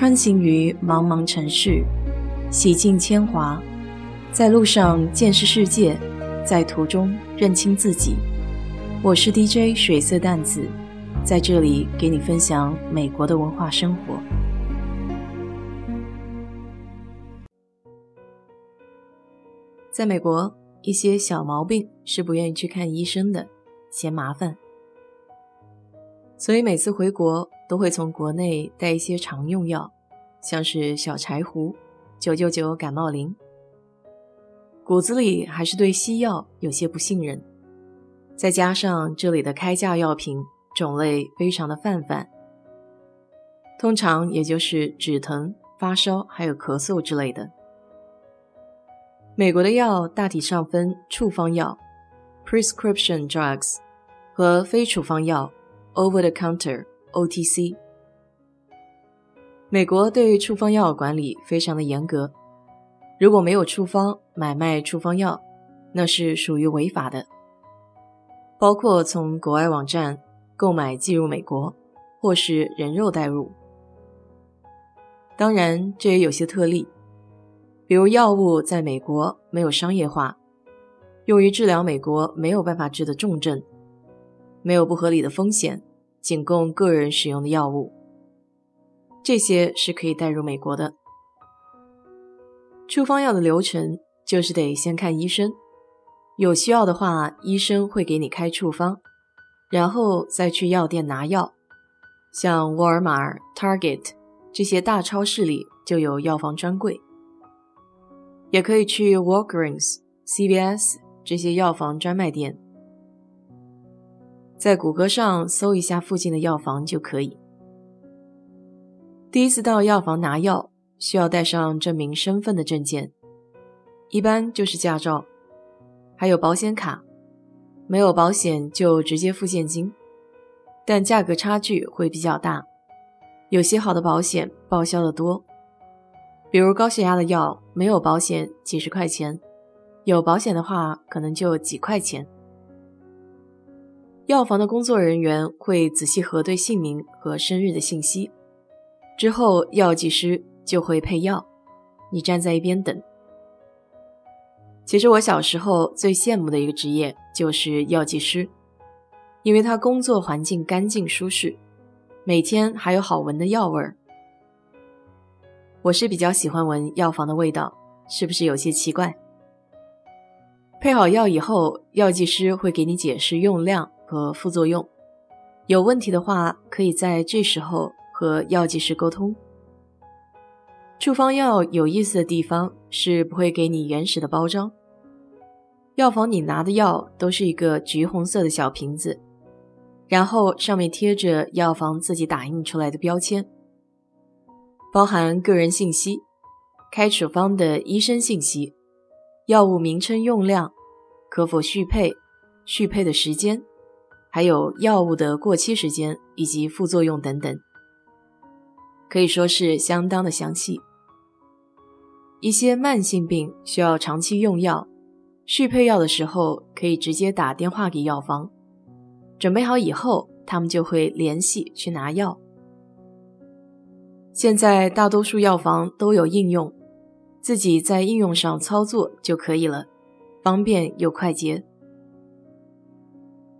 穿行于茫茫城市，洗尽铅华，在路上见识世界，在途中认清自己。我是 DJ 水色淡子，在这里给你分享美国的文化生活。在美国，一些小毛病是不愿意去看医生的，嫌麻烦，所以每次回国。都会从国内带一些常用药，像是小柴胡、九九九感冒灵。骨子里还是对西药有些不信任，再加上这里的开价药品种类非常的泛泛，通常也就是止疼、发烧还有咳嗽之类的。美国的药大体上分处方药 （prescription drugs） 和非处方药 （over the counter）。OTC，美国对处方药管理非常的严格，如果没有处方买卖处方药，那是属于违法的。包括从国外网站购买进入美国，或是人肉带入。当然，这也有些特例，比如药物在美国没有商业化，用于治疗美国没有办法治的重症，没有不合理的风险。仅供个人使用的药物，这些是可以带入美国的。处方药的流程就是得先看医生，有需要的话，医生会给你开处方，然后再去药店拿药。像沃尔玛、Target 这些大超市里就有药房专柜，也可以去 Walgreens、CVS 这些药房专卖店。在谷歌上搜一下附近的药房就可以。第一次到药房拿药，需要带上证明身份的证件，一般就是驾照，还有保险卡。没有保险就直接付现金，但价格差距会比较大。有些好的保险报销的多，比如高血压的药，没有保险几十块钱，有保险的话可能就几块钱。药房的工作人员会仔细核对姓名和生日的信息，之后药剂师就会配药，你站在一边等。其实我小时候最羡慕的一个职业就是药剂师，因为他工作环境干净舒适，每天还有好闻的药味儿。我是比较喜欢闻药房的味道，是不是有些奇怪？配好药以后，药剂师会给你解释用量。和副作用，有问题的话，可以在这时候和药剂师沟通。处方药有意思的地方是不会给你原始的包装，药房你拿的药都是一个橘红色的小瓶子，然后上面贴着药房自己打印出来的标签，包含个人信息、开处方的医生信息、药物名称、用量、可否续配、续配的时间。还有药物的过期时间以及副作用等等，可以说是相当的详细。一些慢性病需要长期用药，续配药的时候可以直接打电话给药房，准备好以后，他们就会联系去拿药。现在大多数药房都有应用，自己在应用上操作就可以了，方便又快捷。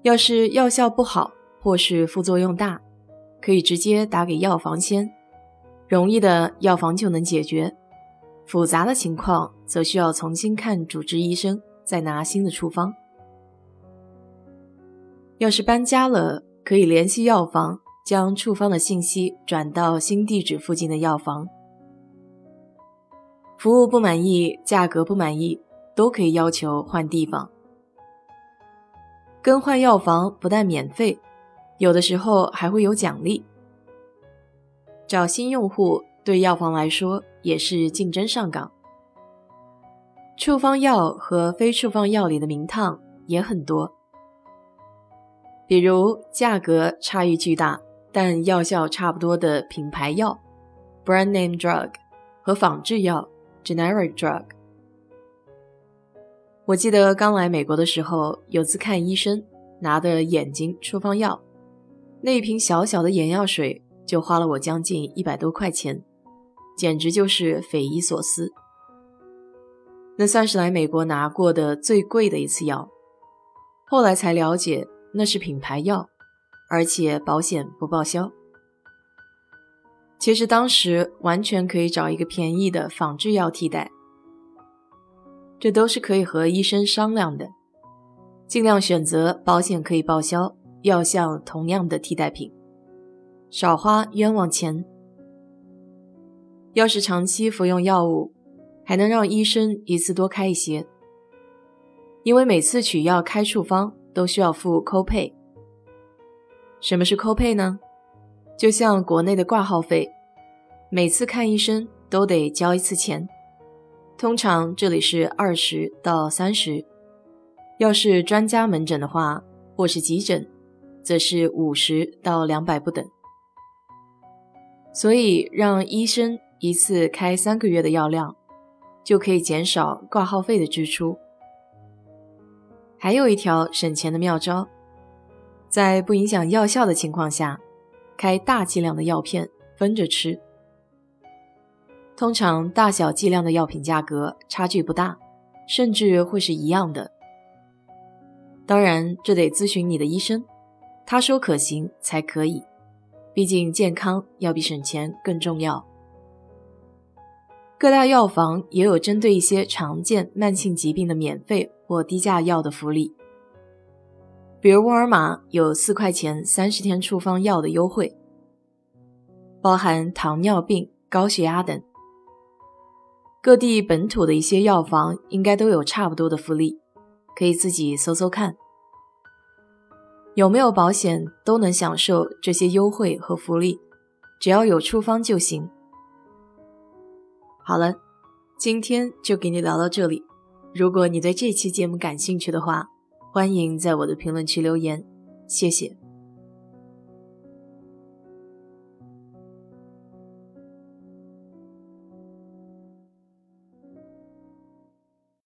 要是药效不好或是副作用大，可以直接打给药房先，容易的药房就能解决，复杂的情况则需要重新看主治医生，再拿新的处方。要是搬家了，可以联系药房，将处方的信息转到新地址附近的药房。服务不满意，价格不满意，都可以要求换地方。更换药房不但免费，有的时候还会有奖励。找新用户对药房来说也是竞争上岗。处方药和非处方药里的名堂也很多，比如价格差异巨大但药效差不多的品牌药 （brand name drug） 和仿制药 （generic drug）。我记得刚来美国的时候，有次看医生拿的眼睛处方药，那一瓶小小的眼药水就花了我将近一百多块钱。简直就是匪夷所思。那算是来美国拿过的最贵的一次药，后来才了解那是品牌药，而且保险不报销。其实当时完全可以找一个便宜的仿制药替代，这都是可以和医生商量的，尽量选择保险可以报销、药效同样的替代品，少花冤枉钱。要是长期服用药物，还能让医生一次多开一些，因为每次取药开处方都需要付扣配。什么是扣配呢？就像国内的挂号费，每次看医生都得交一次钱，通常这里是二十到三十。要是专家门诊的话，或是急诊，则是五十到两百不等。所以让医生一次开三个月的药量，就可以减少挂号费的支出。还有一条省钱的妙招，在不影响药效的情况下。开大剂量的药片分着吃，通常大小剂量的药品价格差距不大，甚至会是一样的。当然，这得咨询你的医生，他说可行才可以。毕竟健康要比省钱更重要。各大药房也有针对一些常见慢性疾病的免费或低价药的福利。比如沃尔玛有四块钱三十天处方药的优惠，包含糖尿病、高血压等。各地本土的一些药房应该都有差不多的福利，可以自己搜搜看。有没有保险都能享受这些优惠和福利，只要有处方就行。好了，今天就给你聊到这里。如果你对这期节目感兴趣的话，欢迎在我的评论区留言，谢谢。